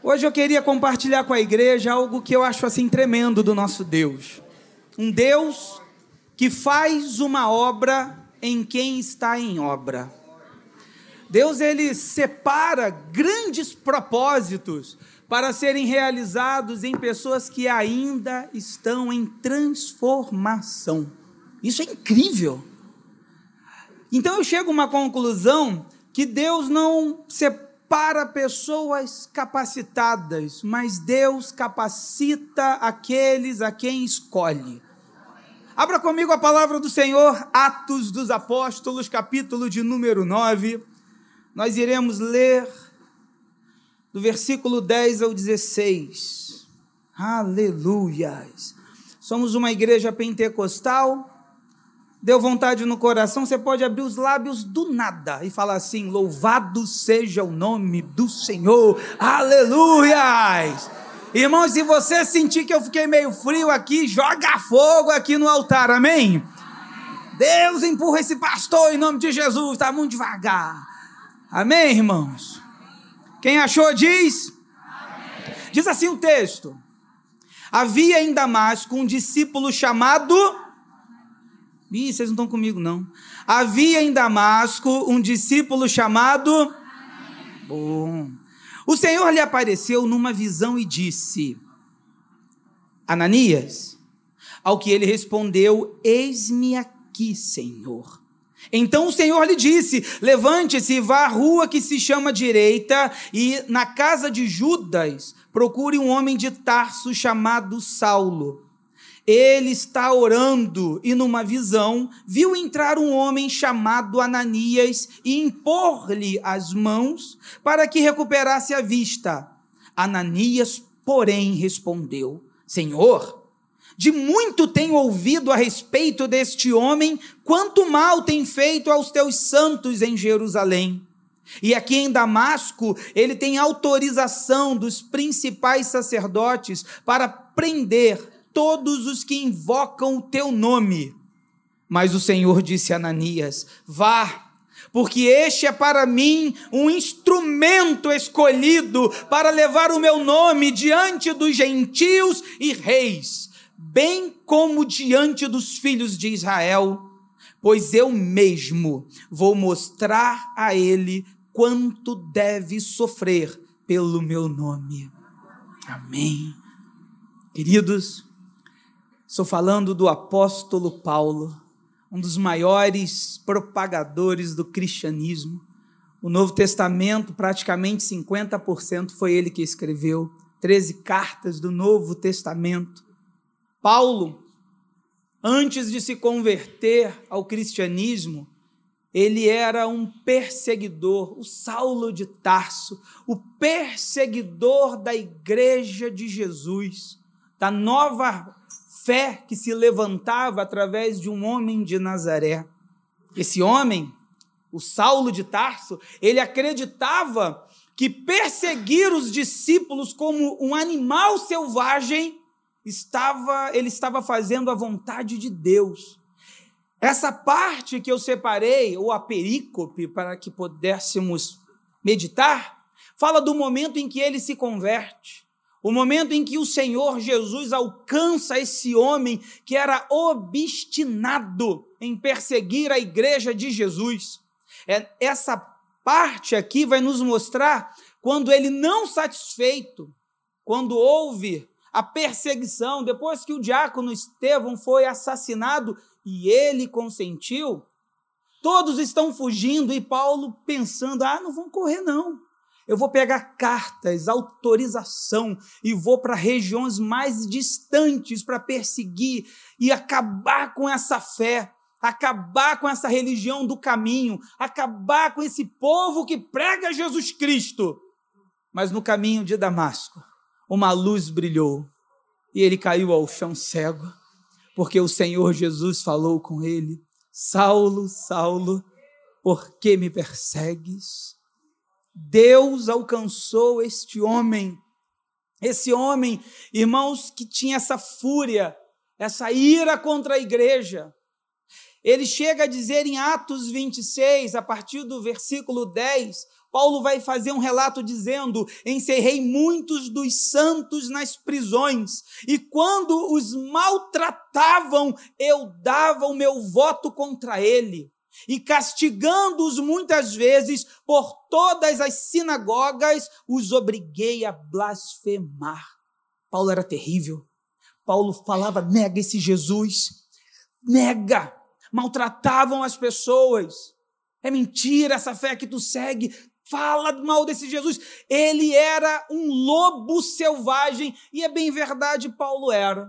Hoje eu queria compartilhar com a igreja algo que eu acho assim tremendo do nosso Deus. Um Deus que faz uma obra em quem está em obra. Deus ele separa grandes propósitos para serem realizados em pessoas que ainda estão em transformação. Isso é incrível. Então eu chego a uma conclusão que Deus não separa para pessoas capacitadas, mas Deus capacita aqueles a quem escolhe. Abra comigo a palavra do Senhor, Atos dos Apóstolos, capítulo de número 9. Nós iremos ler do versículo 10 ao 16. Aleluias. Somos uma igreja pentecostal deu vontade no coração, você pode abrir os lábios do nada e falar assim: Louvado seja o nome do Senhor, aleluias! Irmãos, se você sentir que eu fiquei meio frio aqui, joga fogo aqui no altar, amém? Deus empurra esse pastor em nome de Jesus, está muito devagar, amém, irmãos? Quem achou, diz? Diz assim o texto: Havia em Damasco um discípulo chamado Ih, vocês não estão comigo, não. Havia em Damasco um discípulo chamado. Bom. O Senhor lhe apareceu numa visão e disse: Ananias. Ao que ele respondeu: Eis-me aqui, Senhor. Então o Senhor lhe disse: Levante-se e vá à rua que se chama Direita, e na casa de Judas procure um homem de Tarso chamado Saulo ele está orando e, numa visão, viu entrar um homem chamado Ananias e impor-lhe as mãos para que recuperasse a vista. Ananias, porém, respondeu: Senhor, de muito tenho ouvido a respeito deste homem, quanto mal tem feito aos teus santos em Jerusalém. E aqui em Damasco, ele tem autorização dos principais sacerdotes para prender todos os que invocam o teu nome. Mas o Senhor disse a Ananias: Vá, porque este é para mim um instrumento escolhido para levar o meu nome diante dos gentios e reis, bem como diante dos filhos de Israel, pois eu mesmo vou mostrar a ele quanto deve sofrer pelo meu nome. Amém. Queridos, Estou falando do apóstolo Paulo, um dos maiores propagadores do cristianismo. O Novo Testamento, praticamente 50% foi ele que escreveu, 13 cartas do Novo Testamento. Paulo, antes de se converter ao cristianismo, ele era um perseguidor, o Saulo de Tarso, o perseguidor da igreja de Jesus, da nova fé que se levantava através de um homem de Nazaré. Esse homem, o Saulo de Tarso, ele acreditava que perseguir os discípulos como um animal selvagem estava, ele estava fazendo a vontade de Deus. Essa parte que eu separei, ou a perícope, para que pudéssemos meditar, fala do momento em que ele se converte. O momento em que o Senhor Jesus alcança esse homem que era obstinado em perseguir a igreja de Jesus. É, essa parte aqui vai nos mostrar quando ele não satisfeito, quando houve a perseguição, depois que o diácono Estevão foi assassinado e ele consentiu, todos estão fugindo e Paulo pensando: ah, não vão correr não eu vou pegar cartas, autorização e vou para regiões mais distantes para perseguir e acabar com essa fé, acabar com essa religião do caminho, acabar com esse povo que prega Jesus Cristo. Mas no caminho de Damasco, uma luz brilhou e ele caiu ao chão cego, porque o Senhor Jesus falou com ele: Saulo, Saulo, por que me persegues? Deus alcançou este homem. Esse homem, irmãos, que tinha essa fúria, essa ira contra a igreja. Ele chega a dizer em Atos 26, a partir do versículo 10, Paulo vai fazer um relato dizendo: encerrei muitos dos santos nas prisões, e quando os maltratavam, eu dava o meu voto contra ele. E castigando-os muitas vezes por todas as sinagogas, os obriguei a blasfemar. Paulo era terrível. Paulo falava: nega esse Jesus, nega. Maltratavam as pessoas. É mentira essa fé que tu segue. Fala mal desse Jesus. Ele era um lobo selvagem e é bem verdade, Paulo era.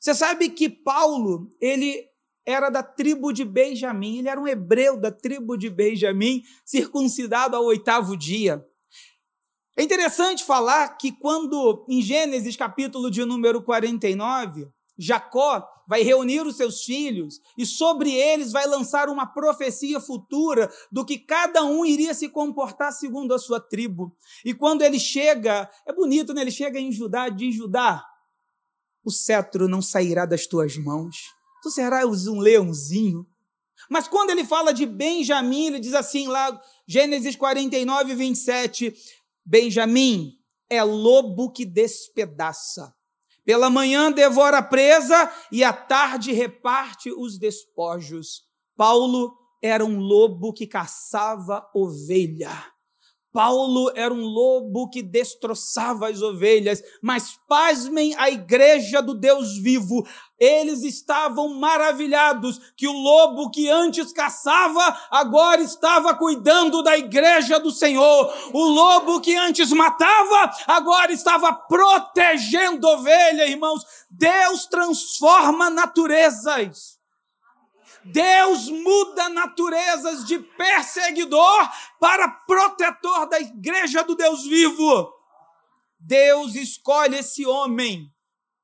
Você sabe que Paulo, ele era da tribo de Benjamim, ele era um hebreu da tribo de Benjamim, circuncidado ao oitavo dia. É interessante falar que quando, em Gênesis capítulo de número 49, Jacó vai reunir os seus filhos e sobre eles vai lançar uma profecia futura do que cada um iria se comportar segundo a sua tribo. E quando ele chega, é bonito, né? Ele chega em Judá, diz Judá: o cetro não sairá das tuas mãos, tu serás um leãozinho. Mas quando ele fala de Benjamim, ele diz assim lá, Gênesis 49, 27, Benjamim é lobo que despedaça pela manhã devora a presa e à tarde reparte os despojos. Paulo era um lobo que caçava ovelha. Paulo era um lobo que destroçava as ovelhas, mas pasmem a igreja do Deus vivo. Eles estavam maravilhados que o lobo que antes caçava, agora estava cuidando da igreja do Senhor. O lobo que antes matava, agora estava protegendo ovelha, irmãos. Deus transforma naturezas. Deus muda naturezas de perseguidor para protetor da igreja do Deus vivo. Deus escolhe esse homem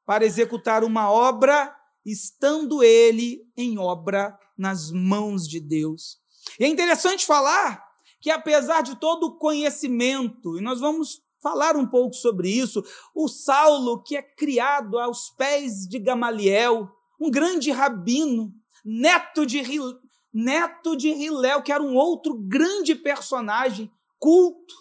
para executar uma obra, estando ele em obra nas mãos de Deus. E é interessante falar que, apesar de todo o conhecimento, e nós vamos falar um pouco sobre isso, o Saulo, que é criado aos pés de Gamaliel, um grande rabino, neto de, neto de Hilel, que era um outro grande personagem culto.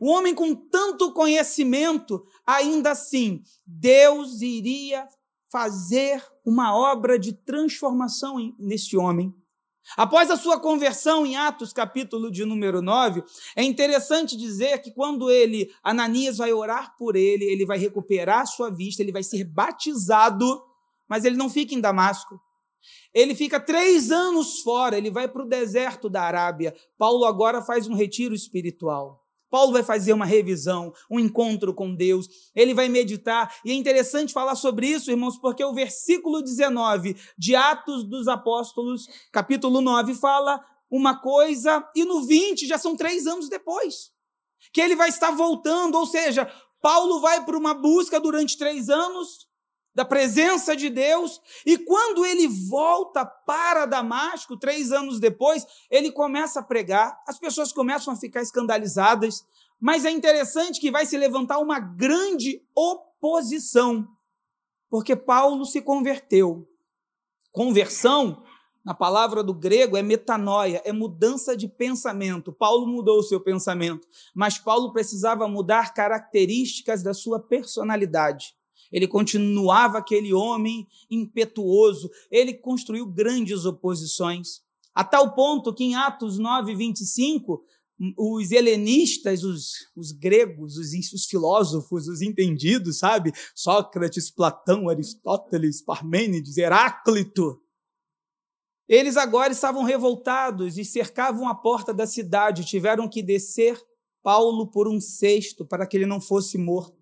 O homem com tanto conhecimento, ainda assim, Deus iria fazer uma obra de transformação nesse homem. Após a sua conversão em Atos, capítulo de número 9, é interessante dizer que quando ele, Ananias vai orar por ele, ele vai recuperar sua vista, ele vai ser batizado, mas ele não fica em Damasco. Ele fica três anos fora, ele vai para o deserto da Arábia. Paulo agora faz um retiro espiritual. Paulo vai fazer uma revisão, um encontro com Deus, ele vai meditar, e é interessante falar sobre isso, irmãos, porque o versículo 19 de Atos dos Apóstolos, capítulo 9, fala uma coisa, e no 20 já são três anos depois, que ele vai estar voltando, ou seja, Paulo vai para uma busca durante três anos, da presença de Deus, e quando ele volta para Damasco, três anos depois, ele começa a pregar, as pessoas começam a ficar escandalizadas, mas é interessante que vai se levantar uma grande oposição, porque Paulo se converteu. Conversão, na palavra do grego, é metanoia, é mudança de pensamento. Paulo mudou o seu pensamento, mas Paulo precisava mudar características da sua personalidade. Ele continuava aquele homem impetuoso, ele construiu grandes oposições, a tal ponto que em Atos 9, 25, os helenistas, os, os gregos, os, os, filósofos, os entendidos, sabe? Sócrates, Platão, Aristóteles, Parmênides, Heráclito. Eles agora estavam revoltados e cercavam a porta da cidade, tiveram que descer Paulo por um cesto para que ele não fosse morto.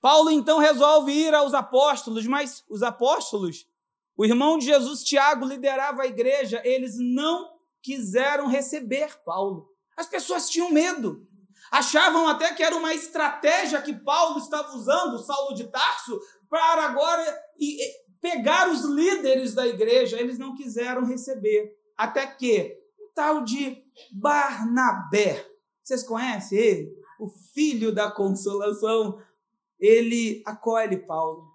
Paulo então resolve ir aos apóstolos, mas os apóstolos, o irmão de Jesus, Tiago, liderava a igreja, eles não quiseram receber Paulo. As pessoas tinham medo. Achavam até que era uma estratégia que Paulo estava usando, Saulo de Tarso, para agora pegar os líderes da igreja. Eles não quiseram receber. Até que o tal de Barnabé, vocês conhecem ele? O filho da consolação, ele acolhe Paulo,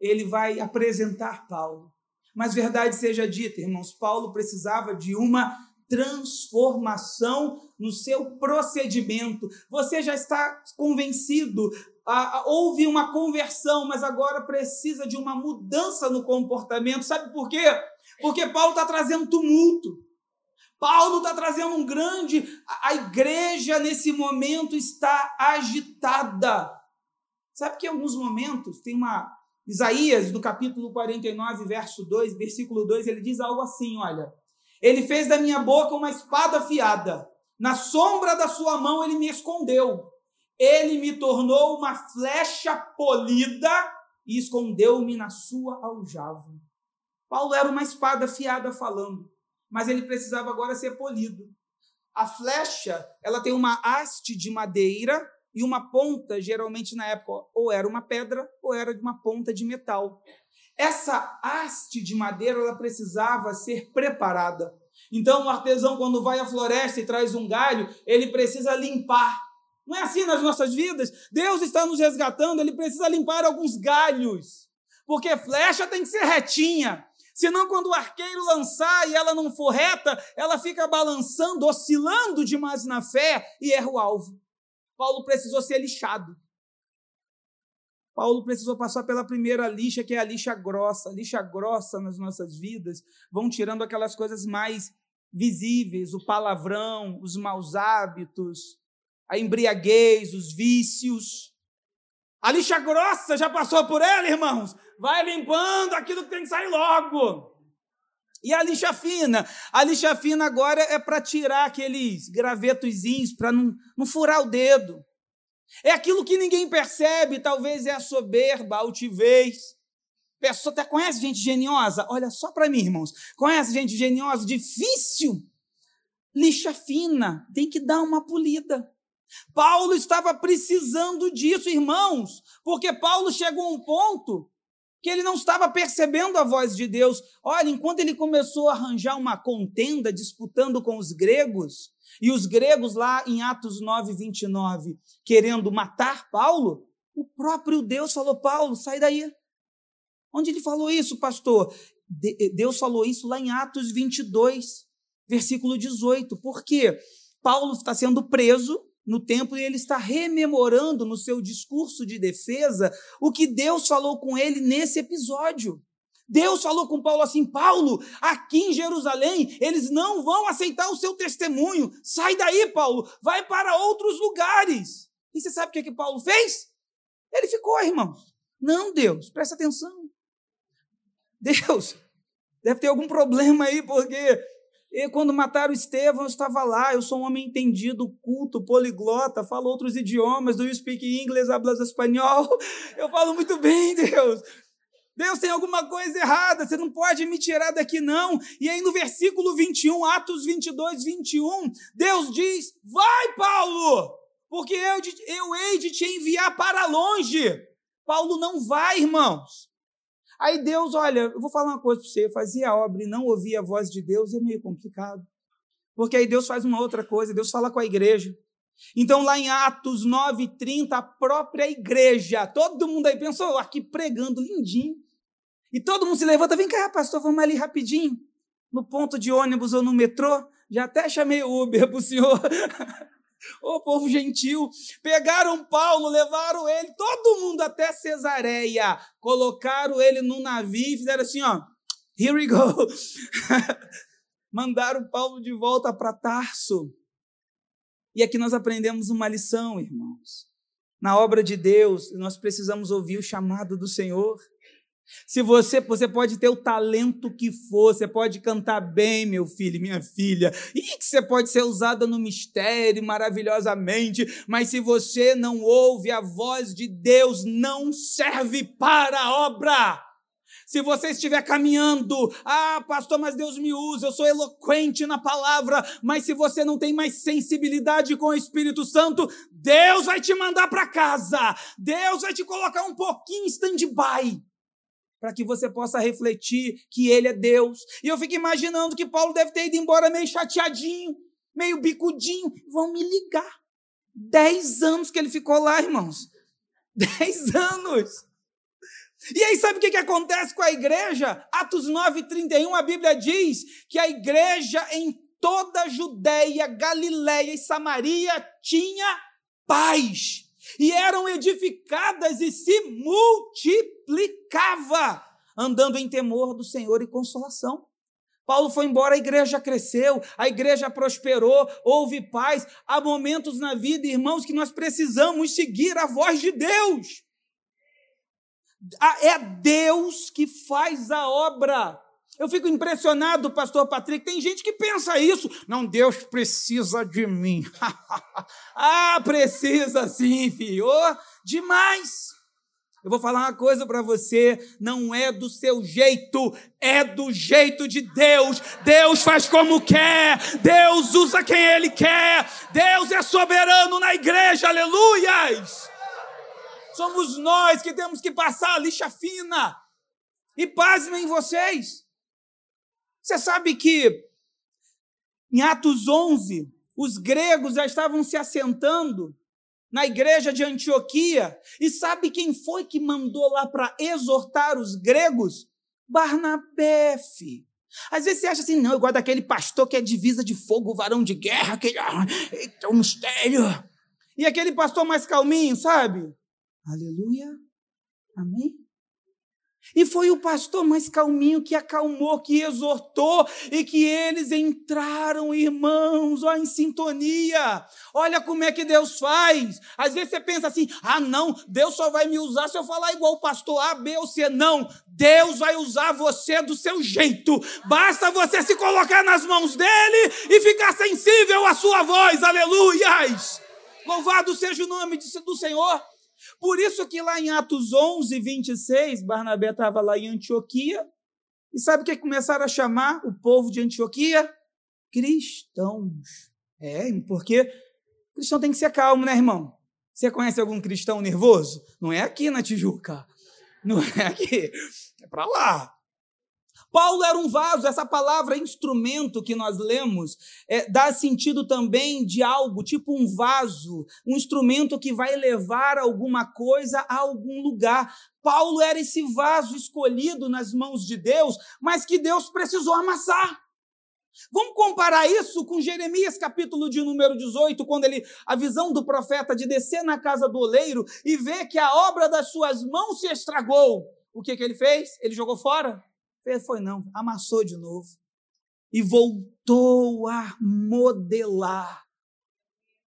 ele vai apresentar Paulo. Mas verdade seja dita, irmãos, Paulo precisava de uma transformação no seu procedimento. Você já está convencido, ah, houve uma conversão, mas agora precisa de uma mudança no comportamento. Sabe por quê? Porque Paulo está trazendo tumulto. Paulo está trazendo um grande. A igreja, nesse momento, está agitada. Sabe que em alguns momentos tem uma. Isaías, no capítulo 49, verso 2, versículo 2, ele diz algo assim: olha. Ele fez da minha boca uma espada afiada. Na sombra da sua mão ele me escondeu. Ele me tornou uma flecha polida e escondeu-me na sua aljava. Paulo era uma espada afiada falando, mas ele precisava agora ser polido. A flecha, ela tem uma haste de madeira e uma ponta, geralmente na época, ou era uma pedra ou era de uma ponta de metal. Essa haste de madeira ela precisava ser preparada. Então, o artesão, quando vai à floresta e traz um galho, ele precisa limpar. Não é assim nas nossas vidas? Deus está nos resgatando, ele precisa limpar alguns galhos. Porque flecha tem que ser retinha. Senão, quando o arqueiro lançar e ela não for reta, ela fica balançando, oscilando demais na fé e erra o alvo. Paulo precisou ser lixado. Paulo precisou passar pela primeira lixa, que é a lixa grossa. A lixa grossa nas nossas vidas vão tirando aquelas coisas mais visíveis, o palavrão, os maus hábitos, a embriaguez, os vícios. A lixa grossa já passou por ela, irmãos? Vai limpando aquilo que tem que sair logo. E a lixa fina? A lixa fina agora é para tirar aqueles gravetozinhos, para não, não furar o dedo. É aquilo que ninguém percebe, talvez é a soberba, a altivez. Pessoa até conhece gente geniosa? Olha só para mim, irmãos. Conhece gente geniosa? Difícil. Lixa fina, tem que dar uma polida. Paulo estava precisando disso, irmãos, porque Paulo chegou a um ponto que ele não estava percebendo a voz de Deus. Olha, enquanto ele começou a arranjar uma contenda disputando com os gregos, e os gregos lá em Atos 9, 29, querendo matar Paulo, o próprio Deus falou: Paulo, sai daí. Onde ele falou isso, pastor? Deus falou isso lá em Atos 22, versículo 18. Por quê? Paulo está sendo preso no templo e ele está rememorando no seu discurso de defesa o que Deus falou com ele nesse episódio. Deus falou com Paulo assim: Paulo, aqui em Jerusalém, eles não vão aceitar o seu testemunho. Sai daí, Paulo, vai para outros lugares. E você sabe o que, que Paulo fez? Ele ficou, irmãos. Não, Deus, presta atenção. Deus, deve ter algum problema aí, porque e quando mataram Estevão, eu estava lá, eu sou um homem entendido, culto, poliglota, falo outros idiomas, do you speak English, hablas espanhol? Eu falo muito bem, Deus. Deus tem alguma coisa errada, você não pode me tirar daqui, não. E aí no versículo 21, Atos 22, 21, Deus diz: Vai, Paulo, porque eu, eu hei de te enviar para longe. Paulo não vai, irmãos. Aí Deus, olha, eu vou falar uma coisa para você: fazia a obra e não ouvia a voz de Deus é meio complicado. Porque aí Deus faz uma outra coisa, Deus fala com a igreja. Então, lá em Atos 9,30, a própria igreja, todo mundo aí pensou, aqui pregando lindinho. E todo mundo se levanta, vem cá, pastor, vamos ali rapidinho, no ponto de ônibus ou no metrô. Já até chamei o Uber para o senhor. Ô povo gentil, pegaram Paulo, levaram ele, todo mundo até Cesareia, colocaram ele no navio e fizeram assim, ó, here we go. Mandaram Paulo de volta para Tarso. E aqui nós aprendemos uma lição, irmãos. Na obra de Deus, nós precisamos ouvir o chamado do Senhor. Se você, você pode ter o talento que for, você pode cantar bem, meu filho, minha filha, e que você pode ser usada no mistério maravilhosamente, mas se você não ouve a voz de Deus, não serve para a obra. Se você estiver caminhando, ah, pastor, mas Deus me usa, eu sou eloquente na palavra, mas se você não tem mais sensibilidade com o Espírito Santo, Deus vai te mandar para casa, Deus vai te colocar um pouquinho em stand-by para que você possa refletir que Ele é Deus. E eu fico imaginando que Paulo deve ter ido embora meio chateadinho, meio bicudinho. Vão me ligar. Dez anos que ele ficou lá, irmãos. Dez anos. E aí, sabe o que, que acontece com a igreja? Atos 9, 31, a Bíblia diz que a igreja em toda a Judéia, Galiléia e Samaria tinha paz. E eram edificadas e se multiplicava, andando em temor do Senhor e consolação. Paulo foi embora, a igreja cresceu, a igreja prosperou, houve paz. Há momentos na vida, irmãos, que nós precisamos seguir a voz de Deus. É Deus que faz a obra. Eu fico impressionado, pastor Patrick. Tem gente que pensa isso. Não, Deus precisa de mim. ah, precisa sim, filho. Oh, demais. Eu vou falar uma coisa para você: não é do seu jeito, é do jeito de Deus. Deus faz como quer, Deus usa quem Ele quer, Deus é soberano na igreja, aleluias. Somos nós que temos que passar a lixa fina. E pasmem vocês. Você sabe que em Atos 11, os gregos já estavam se assentando na igreja de Antioquia. E sabe quem foi que mandou lá para exortar os gregos? Barnabé. Às vezes você acha assim, não, igual daquele pastor que é divisa de fogo, varão de guerra, aquele é um mistério. E aquele pastor mais calminho, sabe? Aleluia. Amém. E foi o pastor mais calminho que acalmou, que exortou e que eles entraram, irmãos, ó, em sintonia. Olha como é que Deus faz. Às vezes você pensa assim: ah, não, Deus só vai me usar se eu falar igual o pastor A, B ou C. Não, Deus vai usar você do seu jeito. Basta você se colocar nas mãos dele e ficar sensível à sua voz. Aleluias! Louvado seja o nome do Senhor. Por isso que lá em Atos 11, 26, Barnabé estava lá em Antioquia, e sabe o que começaram a chamar o povo de Antioquia? Cristãos. É, porque cristão tem que ser calmo, né, irmão? Você conhece algum cristão nervoso? Não é aqui na Tijuca. Não é aqui. É para lá. Paulo era um vaso, essa palavra instrumento que nós lemos é, dá sentido também de algo, tipo um vaso, um instrumento que vai levar alguma coisa a algum lugar. Paulo era esse vaso escolhido nas mãos de Deus, mas que Deus precisou amassar. Vamos comparar isso com Jeremias, capítulo de número 18, quando ele a visão do profeta de descer na casa do oleiro e ver que a obra das suas mãos se estragou. O que, que ele fez? Ele jogou fora? Foi não, amassou de novo. E voltou a modelar.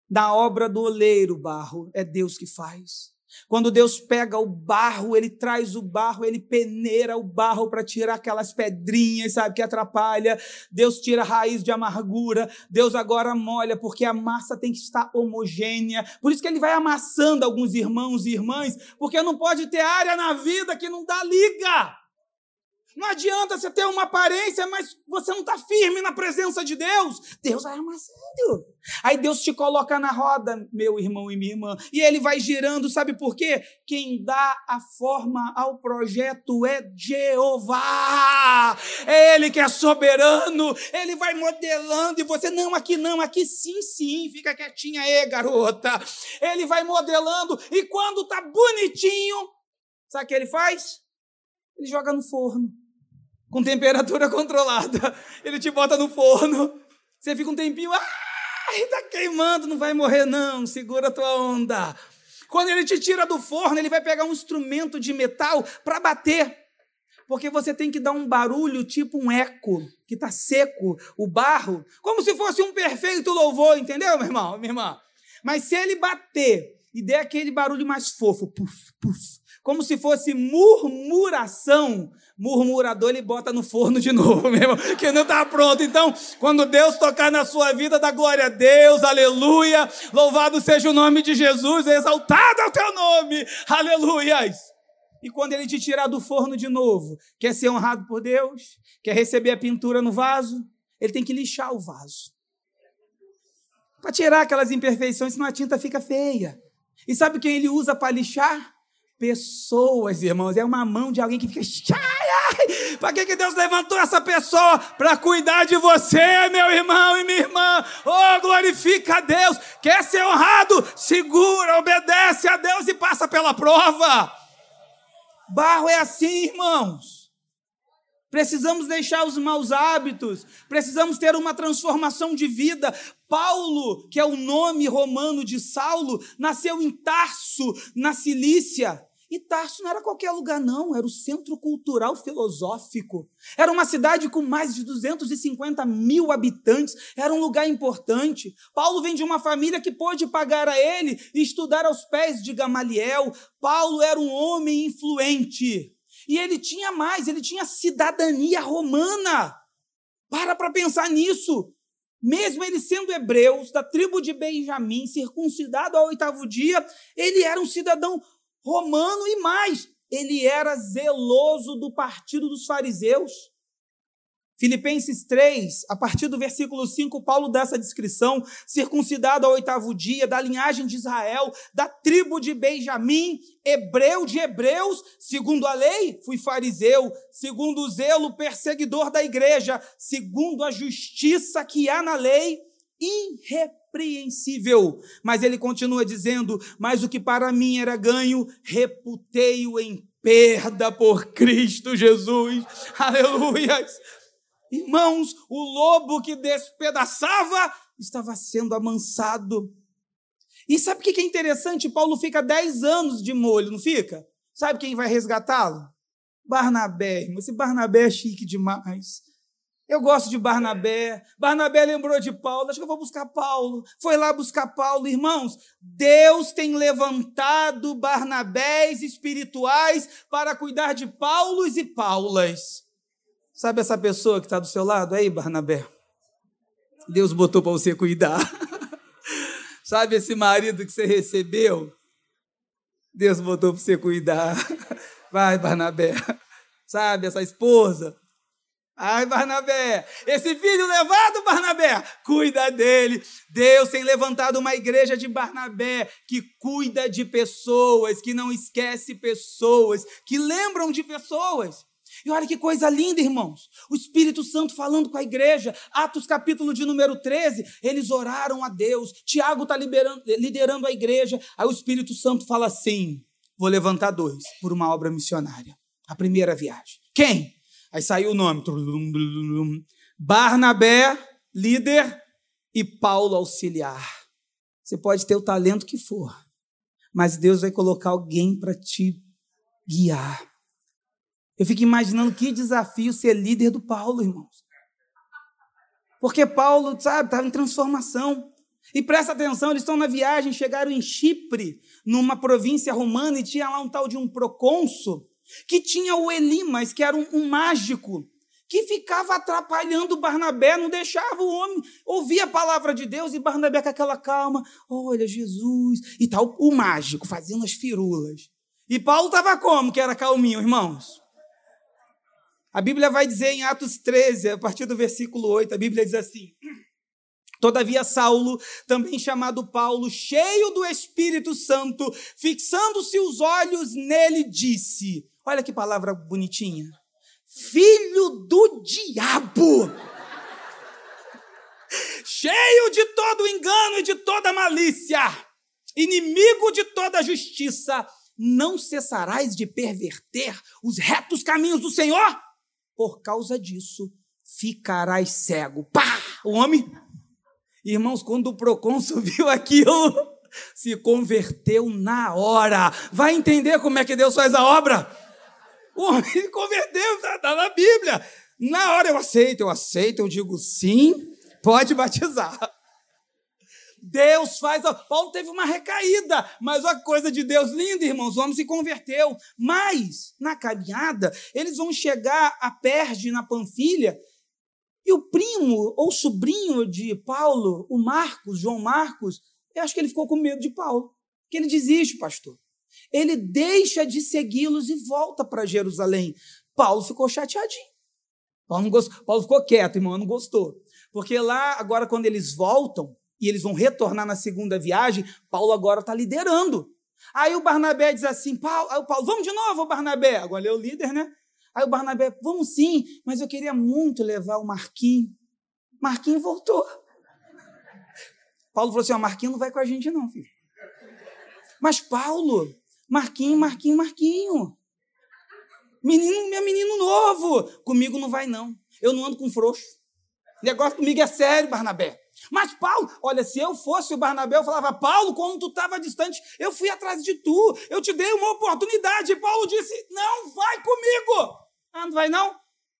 Da obra do oleiro, barro, é Deus que faz. Quando Deus pega o barro, ele traz o barro, ele peneira o barro para tirar aquelas pedrinhas, sabe, que atrapalha. Deus tira a raiz de amargura. Deus agora molha, porque a massa tem que estar homogênea. Por isso que ele vai amassando alguns irmãos e irmãs, porque não pode ter área na vida que não dá liga. Não adianta você ter uma aparência, mas você não está firme na presença de Deus. Deus vai amassando. Aí Deus te coloca na roda, meu irmão e minha irmã, e ele vai girando, sabe por quê? Quem dá a forma ao projeto é Jeová. É Ele que é soberano, ele vai modelando, e você, não, aqui não, aqui sim, sim, fica quietinha aí, garota. Ele vai modelando, e quando tá bonitinho, sabe o que ele faz? Ele joga no forno com temperatura controlada. Ele te bota no forno. Você fica um tempinho, ai, tá queimando, não vai morrer não, segura a tua onda. Quando ele te tira do forno, ele vai pegar um instrumento de metal para bater. Porque você tem que dar um barulho tipo um eco, que está seco, o barro, como se fosse um perfeito louvor, entendeu, meu irmão, minha irmã? Mas se ele bater e der aquele barulho mais fofo, puf, puf, como se fosse murmuração, murmurador ele bota no forno de novo, mesmo, que não está pronto. Então, quando Deus tocar na sua vida, dá glória a Deus, aleluia, louvado seja o nome de Jesus, exaltado é o teu nome, aleluias. E quando ele te tirar do forno de novo, quer ser honrado por Deus, quer receber a pintura no vaso, ele tem que lixar o vaso. Para tirar aquelas imperfeições, senão a tinta fica feia. E sabe quem ele usa para lixar? Pessoas, irmãos. É uma mão de alguém que fica. Para que, que Deus levantou essa pessoa? Para cuidar de você, meu irmão e minha irmã. Oh, glorifica a Deus. Quer ser honrado? Segura, obedece a Deus e passa pela prova. Barro é assim, irmãos. Precisamos deixar os maus hábitos, precisamos ter uma transformação de vida. Paulo, que é o nome romano de Saulo, nasceu em Tarso, na Cilícia. E Tarso não era qualquer lugar, não, era o centro cultural filosófico. Era uma cidade com mais de 250 mil habitantes, era um lugar importante. Paulo vem de uma família que pôde pagar a ele e estudar aos pés de Gamaliel. Paulo era um homem influente. E ele tinha mais, ele tinha cidadania romana. Para para pensar nisso. Mesmo ele sendo hebreu, da tribo de Benjamim, circuncidado ao oitavo dia, ele era um cidadão romano e mais, ele era zeloso do partido dos fariseus. Filipenses 3, a partir do versículo 5, Paulo dá essa descrição: circuncidado ao oitavo dia, da linhagem de Israel, da tribo de Benjamim, hebreu de hebreus, segundo a lei, fui fariseu, segundo o zelo, perseguidor da igreja, segundo a justiça que há na lei, irrepreensível. Mas ele continua dizendo: Mas o que para mim era ganho, reputei-o em perda por Cristo Jesus. Aleluias. Irmãos, o lobo que despedaçava estava sendo amansado. E sabe o que é interessante? Paulo fica dez anos de molho, não fica? Sabe quem vai resgatá-lo? Barnabé. Esse Barnabé é chique demais. Eu gosto de Barnabé. Barnabé lembrou de Paulo. Acho que eu vou buscar Paulo. Foi lá buscar Paulo. Irmãos, Deus tem levantado Barnabés espirituais para cuidar de Paulos e Paulas. Sabe essa pessoa que está do seu lado aí, Barnabé? Deus botou para você cuidar. Sabe esse marido que você recebeu? Deus botou para você cuidar. Vai, Barnabé. Sabe essa esposa? Ai, Barnabé, esse filho levado, Barnabé, cuida dele. Deus tem levantado uma igreja de Barnabé que cuida de pessoas, que não esquece pessoas, que lembram de pessoas. E olha que coisa linda, irmãos. O Espírito Santo falando com a igreja. Atos capítulo de número 13, eles oraram a Deus. Tiago está liderando a igreja. Aí o Espírito Santo fala assim: vou levantar dois por uma obra missionária. A primeira viagem. Quem? Aí saiu o nome. Barnabé, líder, e Paulo, auxiliar. Você pode ter o talento que for, mas Deus vai colocar alguém para te guiar. Eu fico imaginando que desafio ser líder do Paulo, irmãos. Porque Paulo, sabe, estava em transformação. E presta atenção, eles estão na viagem, chegaram em Chipre, numa província romana, e tinha lá um tal de um procônsul, que tinha o Elimas, que era um, um mágico, que ficava atrapalhando Barnabé, não deixava o homem ouvir a palavra de Deus, e Barnabé com aquela calma, olha, Jesus, e tal, o mágico, fazendo as firulas. E Paulo estava como, que era calminho, irmãos? A Bíblia vai dizer em Atos 13, a partir do versículo 8, a Bíblia diz assim: Todavia, Saulo, também chamado Paulo, cheio do Espírito Santo, fixando-se os olhos nele, disse: Olha que palavra bonitinha. Filho do diabo! cheio de todo engano e de toda malícia, inimigo de toda justiça, não cessarás de perverter os retos caminhos do Senhor? por causa disso ficarás cego. Pá! O homem. Irmãos, quando o procônsul viu aquilo, se converteu na hora. Vai entender como é que Deus faz a obra? O homem converteu, está tá na Bíblia. Na hora eu aceito, eu aceito, eu digo sim, pode batizar. Deus faz. Paulo teve uma recaída, mas a coisa de Deus linda, irmãos. O homem se converteu. Mas, na caminhada, eles vão chegar a Perge, na Panfilha, e o primo ou sobrinho de Paulo, o Marcos, João Marcos, eu acho que ele ficou com medo de Paulo. Que ele desiste, pastor. Ele deixa de segui-los e volta para Jerusalém. Paulo ficou chateadinho. Paulo, não gostou. Paulo ficou quieto, irmão, não gostou. Porque lá, agora, quando eles voltam, e eles vão retornar na segunda viagem, Paulo agora está liderando. Aí o Barnabé diz assim: Paulo, aí o Paulo, vamos de novo, Barnabé. Agora ele é o líder, né? Aí o Barnabé, vamos sim, mas eu queria muito levar o Marquinhos. Marquinhos voltou. Paulo falou assim: ó, Marquinhos não vai com a gente, não, filho. Mas Paulo, Marquinhos, Marquinhos, Marquinhos. Menino, meu menino novo. Comigo não vai, não. Eu não ando com frouxo. O negócio comigo é sério, Barnabé. Mas Paulo, olha, se eu fosse o Barnabé, eu falava, Paulo, quando tu estava distante, eu fui atrás de tu, eu te dei uma oportunidade. E Paulo disse, não vai comigo. Ah, não vai não?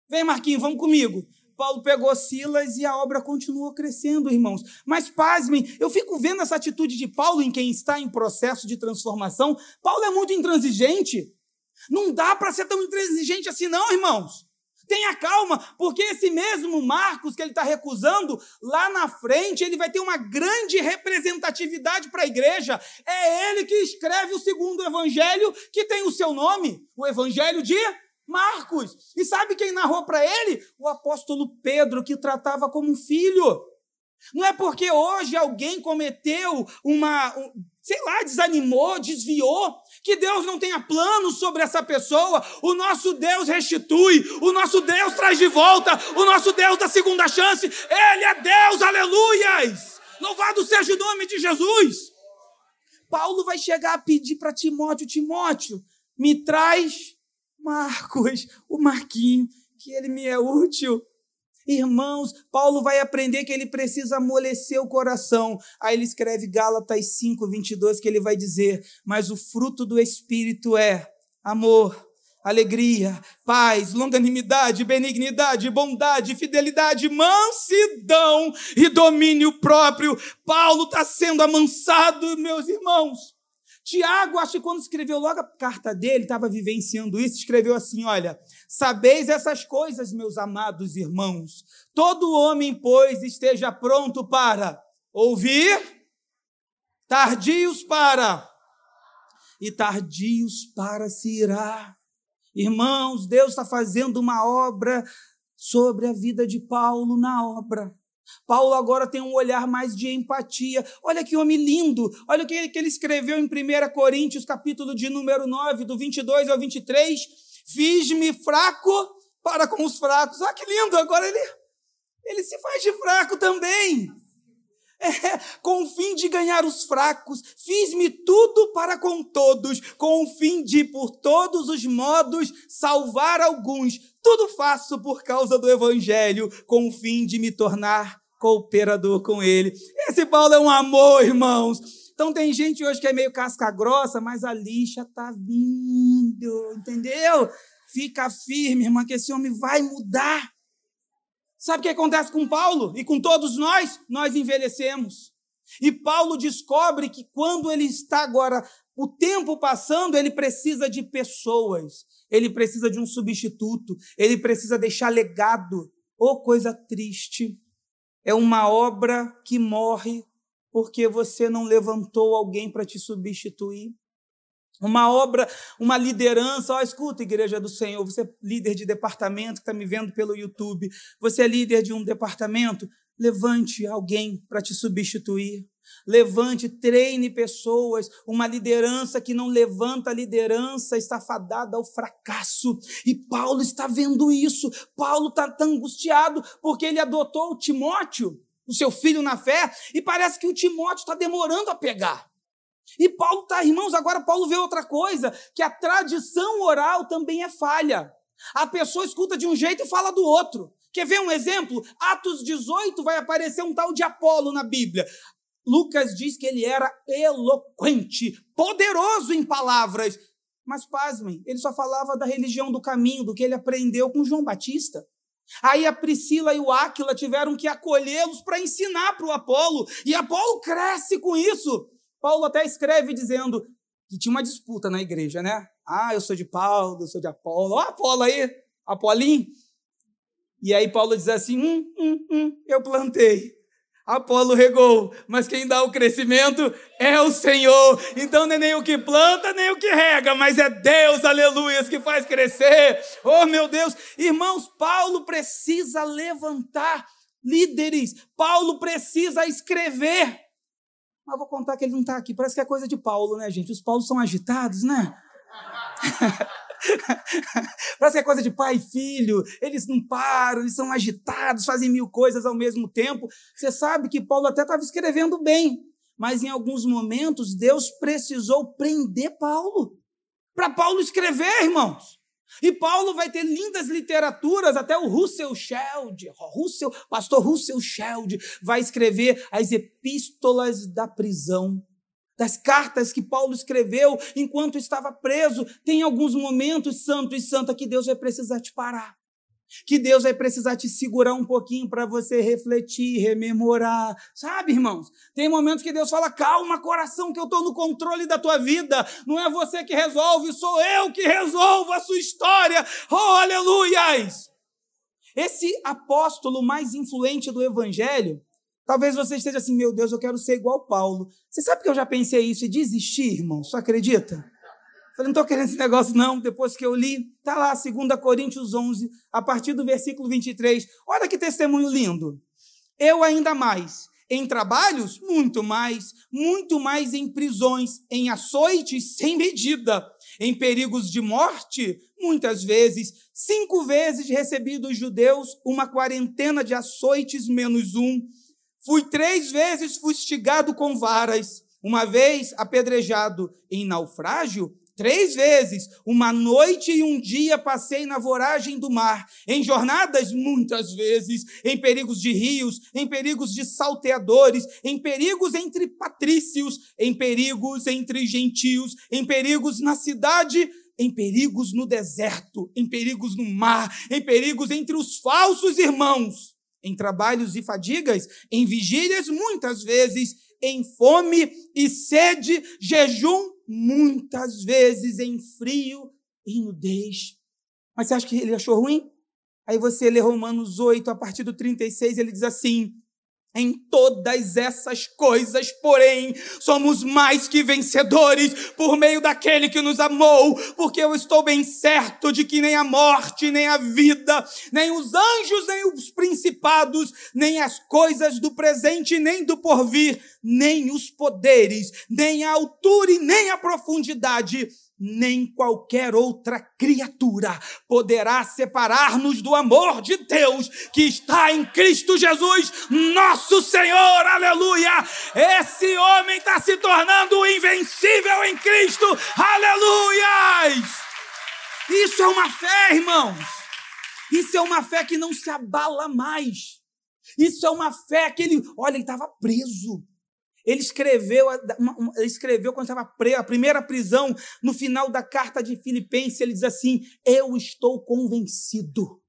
Vem, Marquinhos, vamos comigo. Paulo pegou Silas e a obra continuou crescendo, irmãos. Mas pasmem, eu fico vendo essa atitude de Paulo em quem está em processo de transformação. Paulo é muito intransigente. Não dá para ser tão intransigente assim, não, irmãos. Tenha calma, porque esse mesmo Marcos que ele está recusando, lá na frente, ele vai ter uma grande representatividade para a igreja. É ele que escreve o segundo evangelho, que tem o seu nome, o evangelho de Marcos. E sabe quem narrou para ele? O apóstolo Pedro, que tratava como um filho. Não é porque hoje alguém cometeu uma, sei lá, desanimou, desviou, que Deus não tenha planos sobre essa pessoa. O nosso Deus restitui, o nosso Deus traz de volta, o nosso Deus da segunda chance. Ele é Deus, aleluias! Louvado seja o nome de Jesus. Paulo vai chegar a pedir para Timóteo: Timóteo, me traz Marcos, o Marquinho, que ele me é útil. Irmãos, Paulo vai aprender que ele precisa amolecer o coração. Aí ele escreve Gálatas 5, 22, que ele vai dizer: Mas o fruto do Espírito é amor, alegria, paz, longanimidade, benignidade, bondade, fidelidade, mansidão e domínio próprio. Paulo está sendo amansado, meus irmãos. Tiago, acho que quando escreveu logo a carta dele, estava vivenciando isso, escreveu assim: Olha, sabeis essas coisas, meus amados irmãos. Todo homem, pois, esteja pronto para ouvir, tardios para, e tardios para se irar. Irmãos, Deus está fazendo uma obra sobre a vida de Paulo na obra. Paulo agora tem um olhar mais de empatia. Olha que homem lindo. Olha o que ele, escreveu em 1 Coríntios, capítulo de número 9, do 22 ao 23. Fiz-me fraco para com os fracos. Ah, que lindo! Agora ele, ele se faz de fraco também. É, com o fim de ganhar os fracos, fiz-me tudo para com todos, com o fim de, por todos os modos, salvar alguns. Tudo faço por causa do Evangelho, com o fim de me tornar cooperador com ele. Esse Paulo é um amor, irmãos. Então tem gente hoje que é meio casca grossa, mas a lixa tá vindo, entendeu? Fica firme, irmã, que esse homem vai mudar. Sabe o que acontece com Paulo e com todos nós? Nós envelhecemos. E Paulo descobre que quando ele está agora, o tempo passando, ele precisa de pessoas, ele precisa de um substituto, ele precisa deixar legado. Oh, coisa triste! É uma obra que morre porque você não levantou alguém para te substituir uma obra, uma liderança. Ó, escuta, igreja do Senhor, você é líder de departamento que está me vendo pelo YouTube, você é líder de um departamento, levante alguém para te substituir. Levante, treine pessoas. Uma liderança que não levanta a liderança está fadada ao fracasso. E Paulo está vendo isso. Paulo está tão angustiado porque ele adotou o Timóteo, o seu filho na fé, e parece que o Timóteo está demorando a pegar. E Paulo tá, irmãos, agora Paulo vê outra coisa, que a tradição oral também é falha. A pessoa escuta de um jeito e fala do outro. Quer ver um exemplo? Atos 18 vai aparecer um tal de Apolo na Bíblia. Lucas diz que ele era eloquente, poderoso em palavras. Mas pasmem, ele só falava da religião do caminho, do que ele aprendeu com João Batista. Aí a Priscila e o Áquila tiveram que acolhê-los para ensinar para o Apolo, e Apolo cresce com isso. Paulo até escreve dizendo que tinha uma disputa na igreja, né? Ah, eu sou de Paulo, eu sou de Apolo. Ó, Apolo aí, Apolinho. E aí Paulo diz assim: hum, hum, hum, eu plantei. Apolo regou, mas quem dá o crescimento é o Senhor. Então não é nem o que planta, nem o que rega, mas é Deus, aleluias, que faz crescer. Oh, meu Deus. Irmãos, Paulo precisa levantar líderes. Paulo precisa escrever. Mas vou contar que ele não está aqui. Parece que é coisa de Paulo, né, gente? Os Paulos são agitados, né? Parece que é coisa de pai e filho. Eles não param, eles são agitados, fazem mil coisas ao mesmo tempo. Você sabe que Paulo até estava escrevendo bem, mas em alguns momentos Deus precisou prender Paulo. Para Paulo escrever, irmãos. E Paulo vai ter lindas literaturas, até o Russell Sheld, Russell, pastor Russell Sheld, vai escrever as epístolas da prisão, das cartas que Paulo escreveu enquanto estava preso. Tem alguns momentos, santo e santa, que Deus vai precisar te parar que Deus vai precisar te segurar um pouquinho para você refletir, rememorar. Sabe, irmãos? Tem momentos que Deus fala: calma, coração, que eu estou no controle da tua vida. Não é você que resolve, sou eu que resolvo a sua história. Oh, aleluias! Esse apóstolo mais influente do evangelho, talvez você esteja assim: meu Deus, eu quero ser igual Paulo. Você sabe que eu já pensei isso e desisti, irmão? Só acredita? Falei, não estou querendo esse negócio, não. Depois que eu li, está lá, 2 Coríntios 11, a partir do versículo 23. Olha que testemunho lindo. Eu ainda mais. Em trabalhos, muito mais. Muito mais em prisões, em açoites sem medida. Em perigos de morte, muitas vezes. Cinco vezes recebi dos judeus uma quarentena de açoites menos um. Fui três vezes fustigado com varas. Uma vez apedrejado em naufrágio Três vezes, uma noite e um dia passei na voragem do mar, em jornadas muitas vezes, em perigos de rios, em perigos de salteadores, em perigos entre patrícios, em perigos entre gentios, em perigos na cidade, em perigos no deserto, em perigos no mar, em perigos entre os falsos irmãos, em trabalhos e fadigas, em vigílias muitas vezes, em fome e sede, jejum muitas vezes em frio e nudez. Mas você acha que ele achou ruim? Aí você lê Romanos 8, a partir do 36, ele diz assim: em todas essas coisas, porém, somos mais que vencedores por meio daquele que nos amou, porque eu estou bem certo de que nem a morte, nem a vida, nem os anjos, nem os principados, nem as coisas do presente, nem do porvir, nem os poderes, nem a altura e nem a profundidade nem qualquer outra criatura poderá separar-nos do amor de Deus que está em Cristo Jesus, nosso Senhor, aleluia! Esse homem está se tornando invencível em Cristo, aleluia! Isso é uma fé, irmãos. Isso é uma fé que não se abala mais. Isso é uma fé que ele, olha, ele estava preso. Ele escreveu, ele escreveu quando estava preso, a primeira prisão, no final da carta de Filipenses, ele diz assim: Eu estou convencido,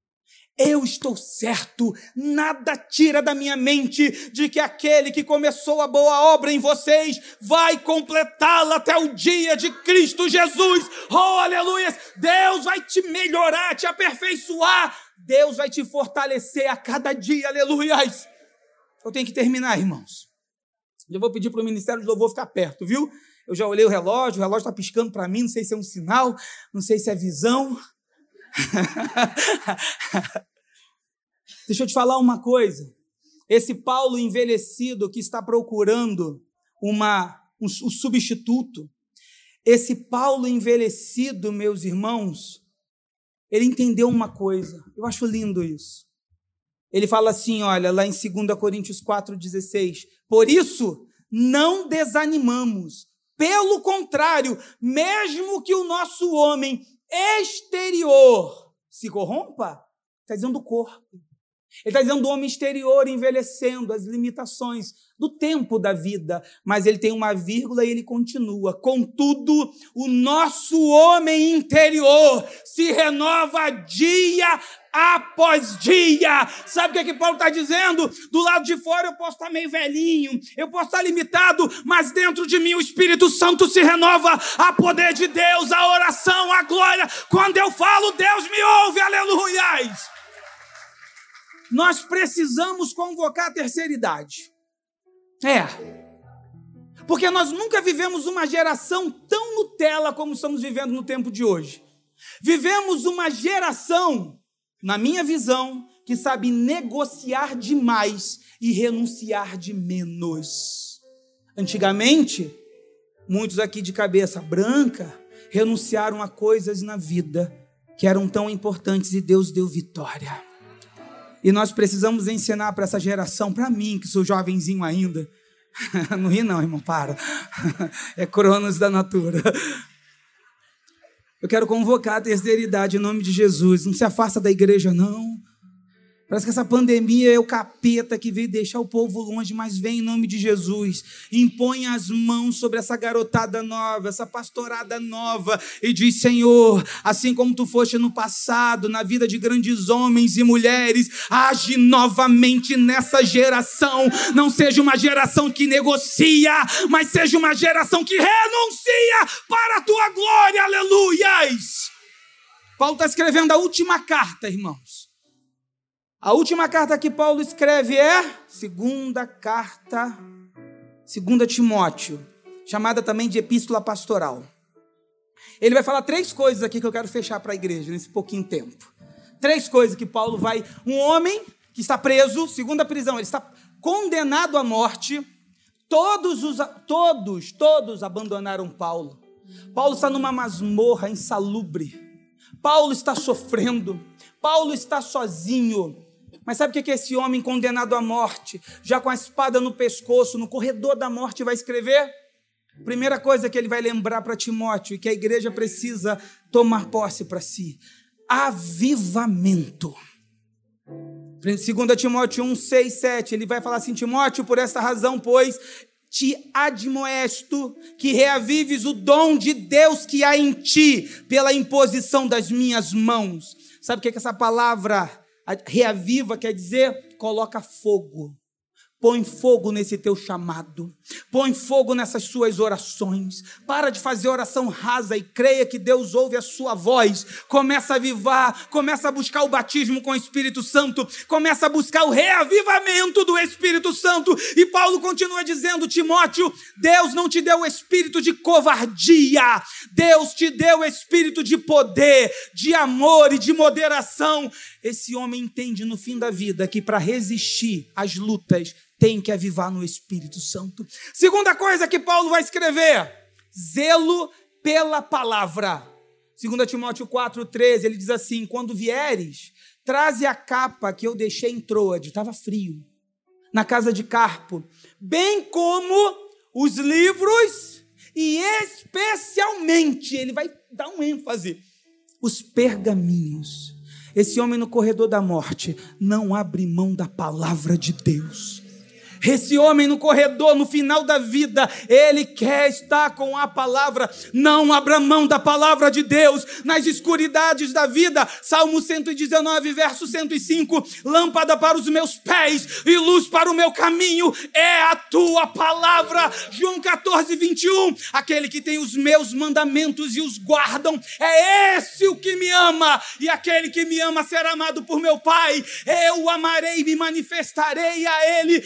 eu estou certo, nada tira da minha mente de que aquele que começou a boa obra em vocês vai completá-la até o dia de Cristo Jesus. Oh, aleluia! Deus vai te melhorar, te aperfeiçoar, Deus vai te fortalecer a cada dia, aleluia! Eu tenho que terminar, irmãos. Eu vou pedir para o Ministério de Louvor ficar perto, viu? Eu já olhei o relógio, o relógio está piscando para mim, não sei se é um sinal, não sei se é visão. Deixa eu te falar uma coisa. Esse Paulo envelhecido que está procurando uma, um, um substituto, esse Paulo envelhecido, meus irmãos, ele entendeu uma coisa. Eu acho lindo isso. Ele fala assim, olha, lá em 2 Coríntios 4,16: Por isso, não desanimamos. Pelo contrário, mesmo que o nosso homem exterior se corrompa, está dizendo o corpo. Ele está dizendo do homem exterior envelhecendo, as limitações do tempo da vida, mas ele tem uma vírgula e ele continua. Contudo, o nosso homem interior se renova dia após dia. Sabe o que, é que Paulo está dizendo? Do lado de fora eu posso estar tá meio velhinho, eu posso estar tá limitado, mas dentro de mim o Espírito Santo se renova. A poder de Deus, a oração, a glória. Quando eu falo, Deus me ouve, aleluia. Nós precisamos convocar a terceira idade. É. Porque nós nunca vivemos uma geração tão Nutella como estamos vivendo no tempo de hoje. Vivemos uma geração, na minha visão, que sabe negociar demais e renunciar de menos. Antigamente, muitos aqui de cabeça branca renunciaram a coisas na vida que eram tão importantes e Deus deu vitória. E nós precisamos ensinar para essa geração, para mim, que sou jovenzinho ainda. não ri não, irmão, para. É Cronos da Natura. Eu quero convocar a terceira idade em nome de Jesus. Não se afasta da igreja, não. Parece que essa pandemia é o capeta que veio deixar o povo longe, mas vem em nome de Jesus. Impõe as mãos sobre essa garotada nova, essa pastorada nova, e diz: Senhor, assim como tu foste no passado, na vida de grandes homens e mulheres, age novamente nessa geração. Não seja uma geração que negocia, mas seja uma geração que renuncia para a tua glória. Aleluias! Paulo está escrevendo a última carta, irmãos. A última carta que Paulo escreve é segunda carta, segunda Timóteo, chamada também de epístola pastoral. Ele vai falar três coisas aqui que eu quero fechar para a igreja nesse pouquinho tempo. Três coisas que Paulo vai. Um homem que está preso, segunda prisão, ele está condenado à morte. Todos os todos, todos abandonaram Paulo. Paulo está numa masmorra insalubre. Paulo está sofrendo. Paulo está sozinho. Mas sabe o que esse homem condenado à morte, já com a espada no pescoço, no corredor da morte, vai escrever? Primeira coisa que ele vai lembrar para Timóteo e que a igreja precisa tomar posse para si: avivamento. 2 Timóteo 1, 6, 7, ele vai falar assim: Timóteo, por esta razão, pois, te admoesto que reavives o dom de Deus que há em ti, pela imposição das minhas mãos. Sabe o que, é que essa palavra reaviva quer dizer coloca fogo. Põe fogo nesse teu chamado. Põe fogo nessas suas orações. Para de fazer oração rasa e creia que Deus ouve a sua voz. Começa a avivar, começa a buscar o batismo com o Espírito Santo, começa a buscar o reavivamento do Espírito Santo. E Paulo continua dizendo: Timóteo, Deus não te deu o espírito de covardia. Deus te deu o espírito de poder, de amor e de moderação. Esse homem entende no fim da vida que para resistir às lutas tem que avivar no Espírito Santo. Segunda coisa que Paulo vai escrever: zelo pela palavra. 2 Timóteo 4,13, ele diz assim: Quando vieres, traze a capa que eu deixei em Troade, estava frio, na casa de Carpo, bem como os livros, e especialmente, ele vai dar um ênfase, os pergaminhos esse homem no corredor da morte não abre mão da palavra de Deus. Esse homem no corredor, no final da vida, ele quer estar com a palavra. Não abra mão da palavra de Deus nas escuridades da vida. Salmo 119, verso 105: Lâmpada para os meus pés e luz para o meu caminho é a tua palavra. João 14, 21. Aquele que tem os meus mandamentos e os guardam, é esse o que me ama. E aquele que me ama será amado por meu Pai. Eu o amarei e me manifestarei a ele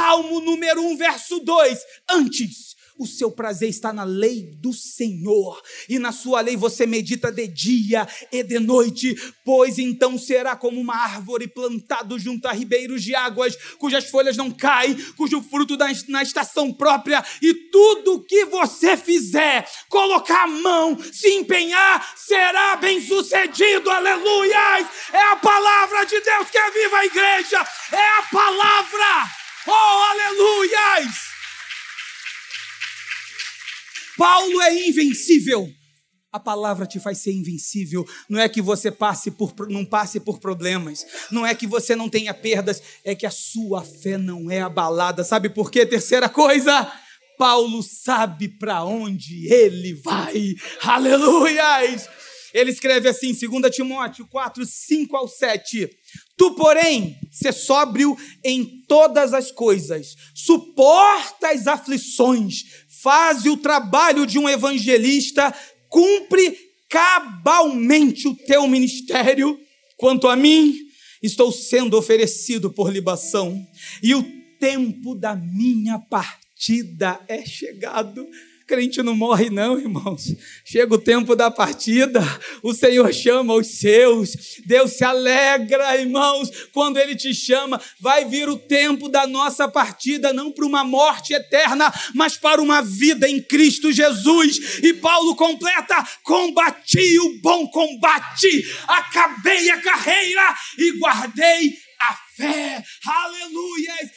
Salmo número 1, verso 2. Antes, o seu prazer está na lei do Senhor, e na sua lei você medita de dia e de noite, pois então será como uma árvore plantada junto a ribeiros de águas, cujas folhas não caem, cujo fruto dá na estação própria, e tudo que você fizer, colocar a mão, se empenhar, será bem sucedido, aleluia! É a palavra de Deus que é viva a igreja, é a palavra. Oh, aleluias! Paulo é invencível. A palavra te faz ser invencível. Não é que você passe por, não passe por problemas. Não é que você não tenha perdas. É que a sua fé não é abalada. Sabe por quê? Terceira coisa. Paulo sabe para onde ele vai. Aleluias! Ele escreve assim, 2 Timóteo 4, 5 ao 7. Tu, porém, ser sóbrio em todas as coisas, suporta as aflições, faz o trabalho de um evangelista, cumpre cabalmente o teu ministério. Quanto a mim, estou sendo oferecido por libação, e o tempo da minha partida é chegado crente não morre, não, irmãos. Chega o tempo da partida, o Senhor chama os seus, Deus se alegra, irmãos, quando Ele te chama. Vai vir o tempo da nossa partida, não para uma morte eterna, mas para uma vida em Cristo Jesus. E Paulo completa: combati o bom combate, acabei a carreira e guardei a fé. Aleluia!